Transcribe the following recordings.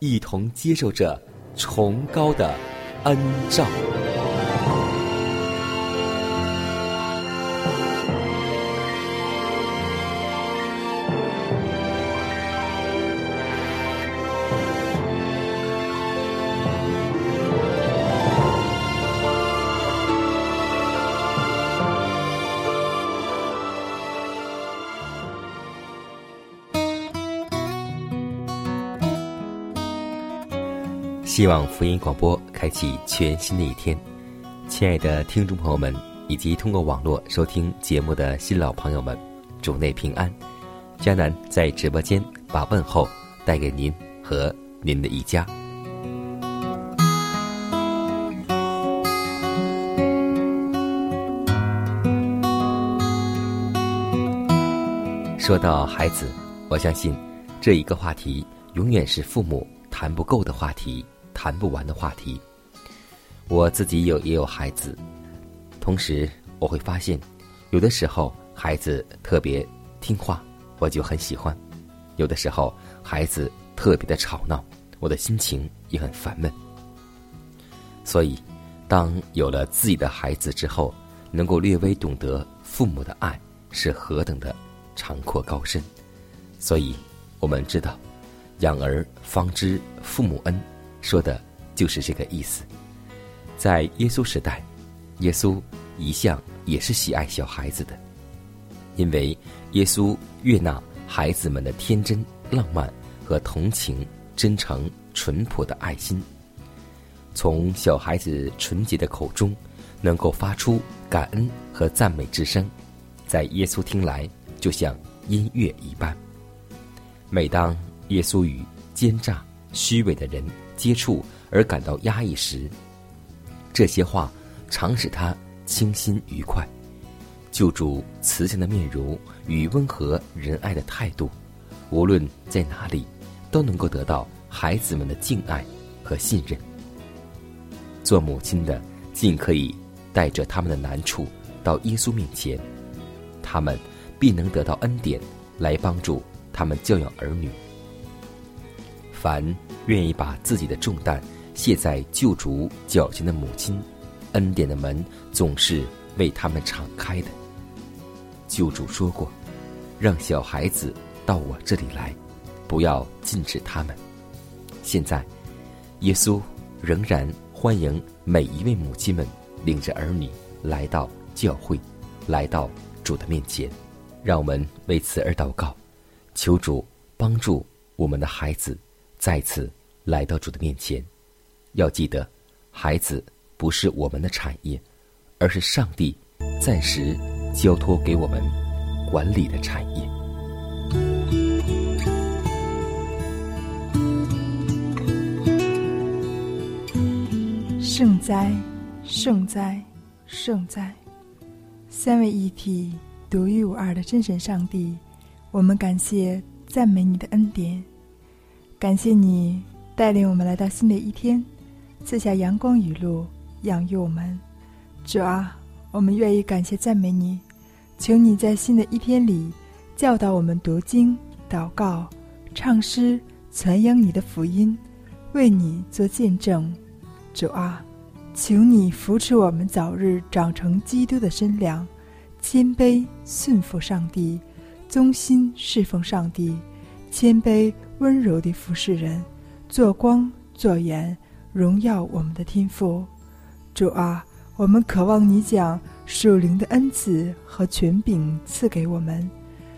一同接受着崇高的恩照。希望福音广播开启全新的一天，亲爱的听众朋友们，以及通过网络收听节目的新老朋友们，主内平安。迦南在直播间把问候带给您和您的一家。说到孩子，我相信这一个话题永远是父母谈不够的话题。谈不完的话题。我自己有也有孩子，同时我会发现，有的时候孩子特别听话，我就很喜欢；有的时候孩子特别的吵闹，我的心情也很烦闷。所以，当有了自己的孩子之后，能够略微懂得父母的爱是何等的长阔高深。所以，我们知道，养儿方知父母恩。说的就是这个意思。在耶稣时代，耶稣一向也是喜爱小孩子的，因为耶稣悦纳孩子们的天真、浪漫和同情、真诚、淳朴的爱心。从小孩子纯洁的口中，能够发出感恩和赞美之声，在耶稣听来就像音乐一般。每当耶稣与奸诈、虚伪的人，接触而感到压抑时，这些话常使他清新愉快。救主慈祥的面容与温和仁爱的态度，无论在哪里，都能够得到孩子们的敬爱和信任。做母亲的尽可以带着他们的难处到耶稣面前，他们必能得到恩典来帮助他们教养儿女。凡愿意把自己的重担卸在救主脚前的母亲，恩典的门总是为他们敞开的。救主说过：“让小孩子到我这里来，不要禁止他们。”现在，耶稣仍然欢迎每一位母亲们领着儿女来到教会，来到主的面前。让我们为此而祷告，求主帮助我们的孩子。再次来到主的面前，要记得，孩子不是我们的产业，而是上帝暂时交托给我们管理的产业。圣哉，圣哉，圣哉！三位一体、独一无二的真神上帝，我们感谢、赞美你的恩典。感谢你带领我们来到新的一天，赐下阳光雨露，养育我们。主啊，我们愿意感谢赞美你，求你在新的一天里教导我们读经、祷告、唱诗、传扬你的福音，为你做见证。主啊，求你扶持我们早日长成基督的身量，谦卑顺服上帝，忠心侍奉上帝，谦卑温柔地服侍人，做光做盐，荣耀我们的天赋。主啊，我们渴望你将属灵的恩赐和权柄赐给我们，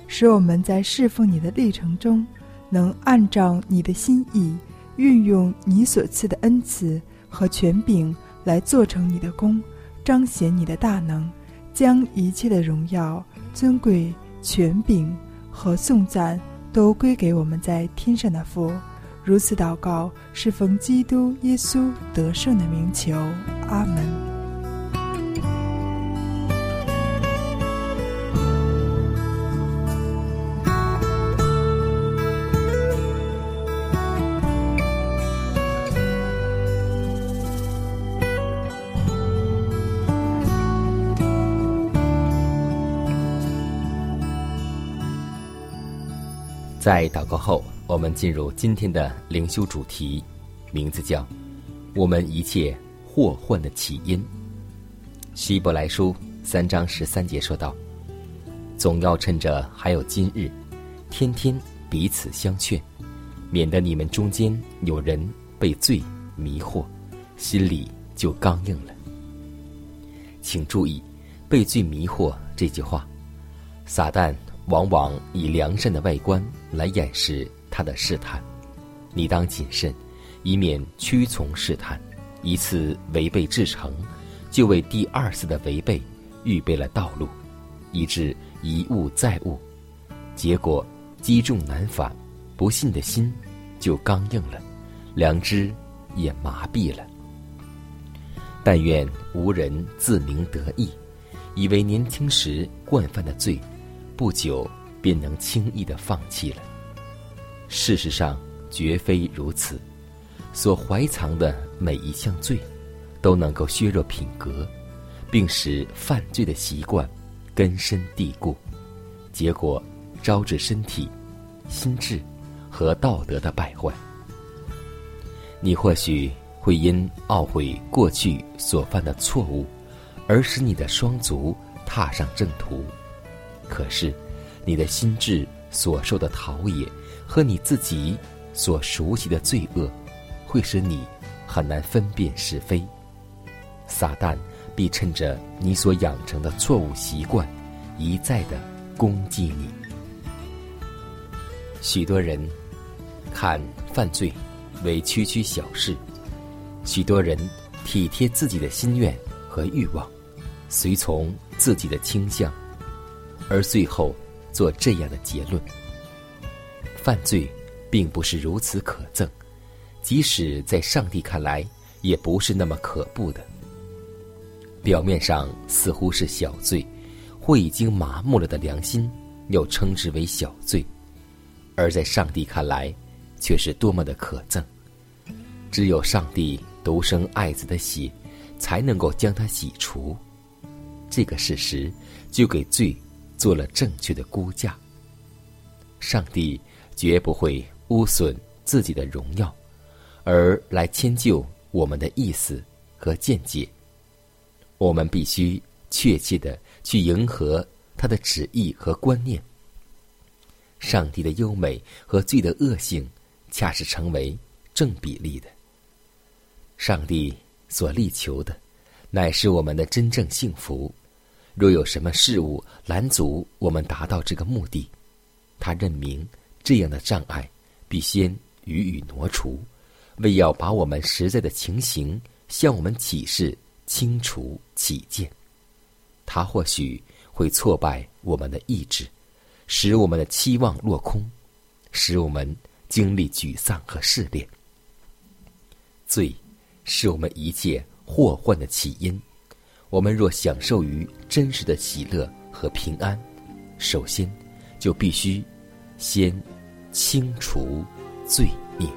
使我们在侍奉你的历程中，能按照你的心意，运用你所赐的恩赐和权柄。来做成你的功，彰显你的大能，将一切的荣耀、尊贵、权柄和颂赞都归给我们在天上的父。如此祷告，是奉基督耶稣得胜的名求。阿门。在祷告后，我们进入今天的灵修主题，名字叫“我们一切祸患的起因”。希伯来书三章十三节说道：“总要趁着还有今日，天天彼此相劝，免得你们中间有人被罪迷惑，心里就刚硬了。”请注意“被罪迷惑”这句话，撒旦。往往以良善的外观来掩饰他的试探，你当谨慎，以免屈从试探，一次违背至诚，就为第二次的违背预备了道路，以致一误再误，结果积重难返，不信的心就刚硬了，良知也麻痹了。但愿无人自鸣得意，以为年轻时惯犯的罪。不久便能轻易的放弃了。事实上，绝非如此。所怀藏的每一项罪，都能够削弱品格，并使犯罪的习惯根深蒂固，结果招致身体、心智和道德的败坏。你或许会因懊悔过去所犯的错误，而使你的双足踏上正途。可是，你的心智所受的陶冶和你自己所熟悉的罪恶，会使你很难分辨是非。撒旦必趁着你所养成的错误习惯，一再的攻击你。许多人看犯罪为区区小事，许多人体贴自己的心愿和欲望，随从自己的倾向。而最后做这样的结论：犯罪并不是如此可憎，即使在上帝看来，也不是那么可怖的。表面上似乎是小罪，或已经麻木了的良心，又称之为小罪；而在上帝看来，却是多么的可憎。只有上帝独生爱子的血，才能够将它洗除。这个事实，就给罪。做了正确的估价。上帝绝不会污损自己的荣耀，而来迁就我们的意思和见解。我们必须确切的去迎合他的旨意和观念。上帝的优美和罪的恶性，恰是成为正比例的。上帝所力求的，乃是我们的真正幸福。若有什么事物拦阻我们达到这个目的，他认明这样的障碍必先予以挪除，为要把我们实在的情形向我们启示清楚起见。他或许会挫败我们的意志，使我们的期望落空，使我们经历沮丧和试炼。罪是我们一切祸患的起因。我们若享受于真实的喜乐和平安，首先就必须先清除罪孽。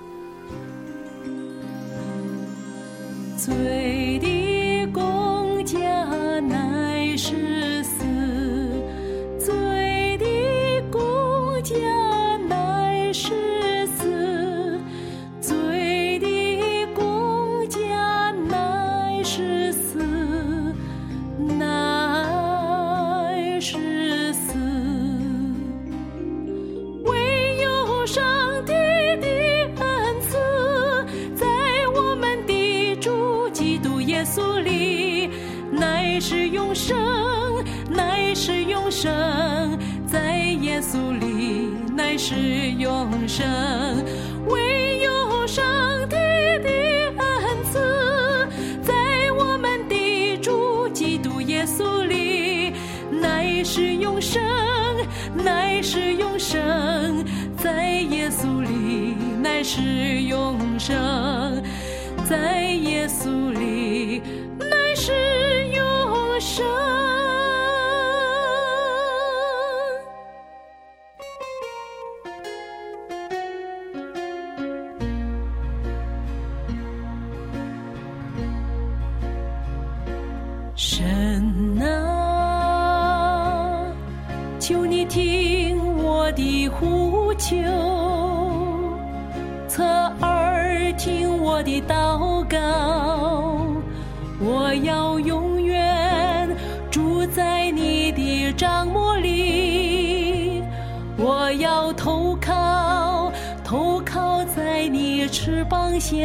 翅膀下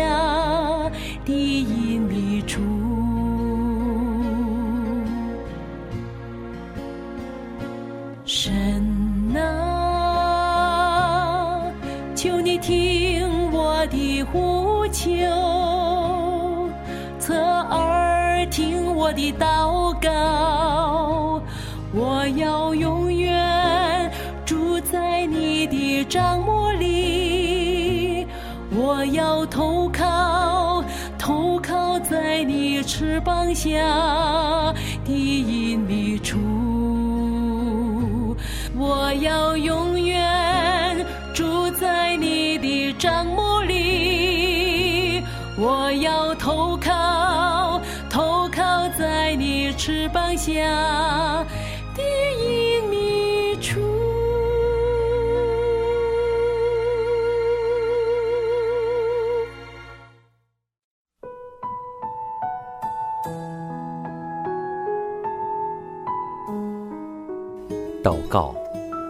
的隐秘处。神啊，求你听我的呼求，侧耳听我的祷告，我要永远住在你的帐幕，我要投靠，投靠在你翅膀下的隐秘处。我要用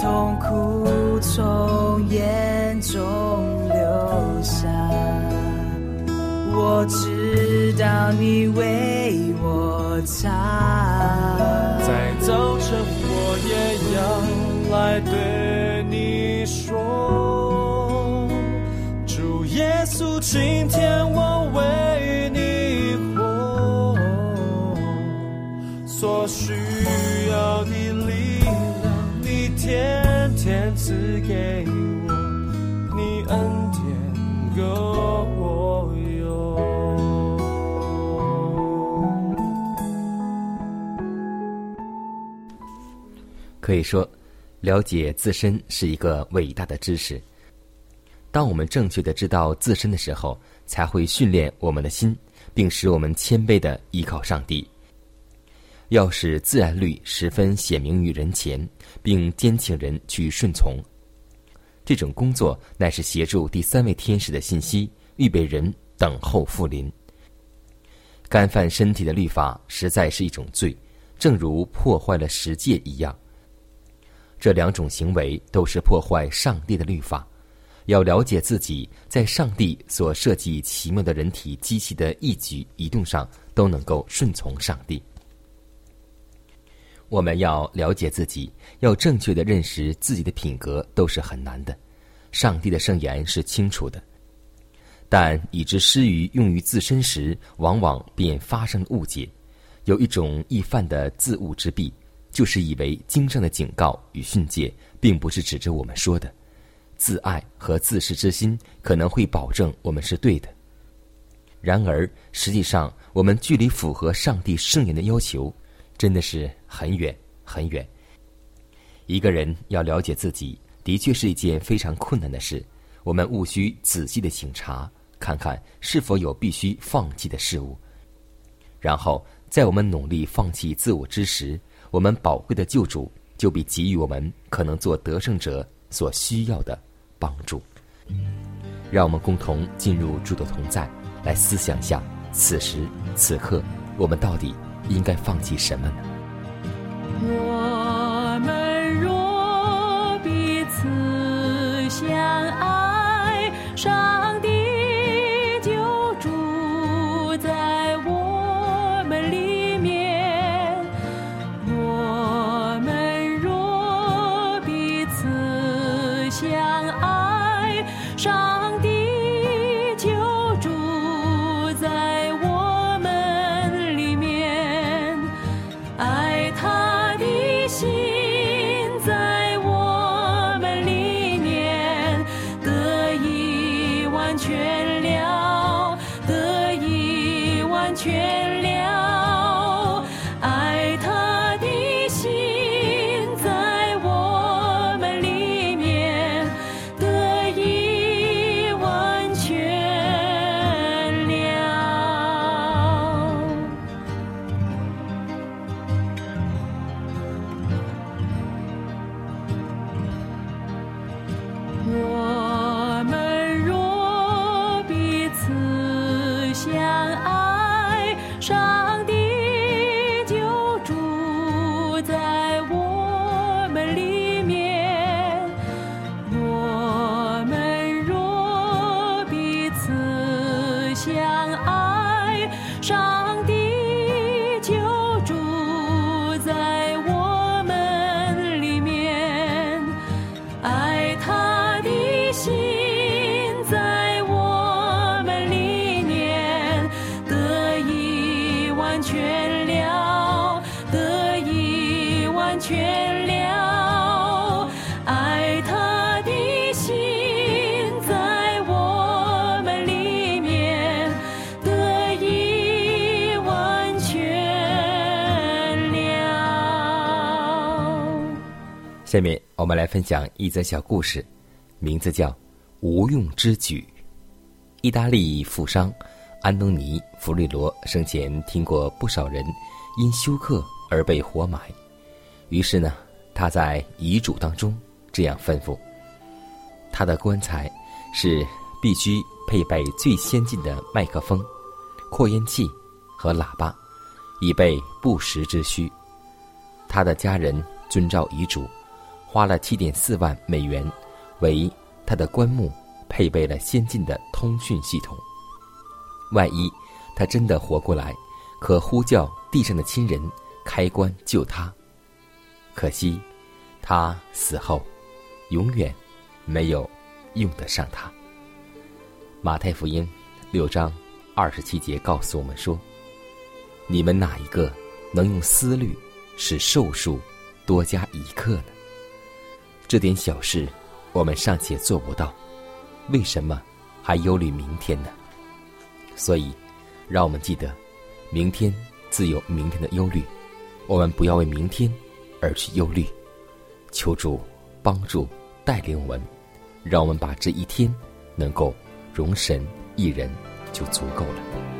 痛苦从眼中流下，我知道你为我擦。在早晨，我也要来对你说，主耶稣，今天我为你活，所需给我，你恩典够我用。可以说，了解自身是一个伟大的知识。当我们正确的知道自身的时候，才会训练我们的心，并使我们谦卑的依靠上帝。要使自然律十分显明于人前，并坚请人去顺从，这种工作乃是协助第三位天使的信息，预备人等候复临。干犯身体的律法实在是一种罪，正如破坏了十诫一样。这两种行为都是破坏上帝的律法。要了解自己在上帝所设计奇妙的人体机器的一举一动上都能够顺从上帝。我们要了解自己，要正确的认识自己的品格，都是很难的。上帝的圣言是清楚的，但以之失于用于自身时，往往便发生误解。有一种易犯的自误之弊，就是以为经上的警告与训诫，并不是指着我们说的。自爱和自恃之心可能会保证我们是对的，然而实际上我们距离符合上帝圣言的要求，真的是很远很远。一个人要了解自己，的确是一件非常困难的事。我们务须仔细的醒察，看看是否有必须放弃的事物，然后在我们努力放弃自我之时，我们宝贵的救主就必给予我们可能做得胜者所需要的。帮助，让我们共同进入主的同在，来思想下此时此刻我们到底应该放弃什么呢？我们若彼此相爱，们来分享一则小故事，名字叫《无用之举》。意大利富商安东尼·弗瑞罗生前听过不少人因休克而被活埋，于是呢，他在遗嘱当中这样吩咐：他的棺材是必须配备最先进的麦克风、扩音器和喇叭，以备不时之需。他的家人遵照遗嘱。花了七点四万美元，为他的棺木配备了先进的通讯系统。万一他真的活过来，可呼叫地上的亲人开棺救他。可惜，他死后，永远没有用得上他。马太福音六章二十七节告诉我们说：“你们哪一个能用思虑使寿数多加一刻呢？”这点小事，我们尚且做不到，为什么还忧虑明天呢？所以，让我们记得，明天自有明天的忧虑，我们不要为明天而去忧虑。求主帮助带领我们，让我们把这一天能够容神一人就足够了。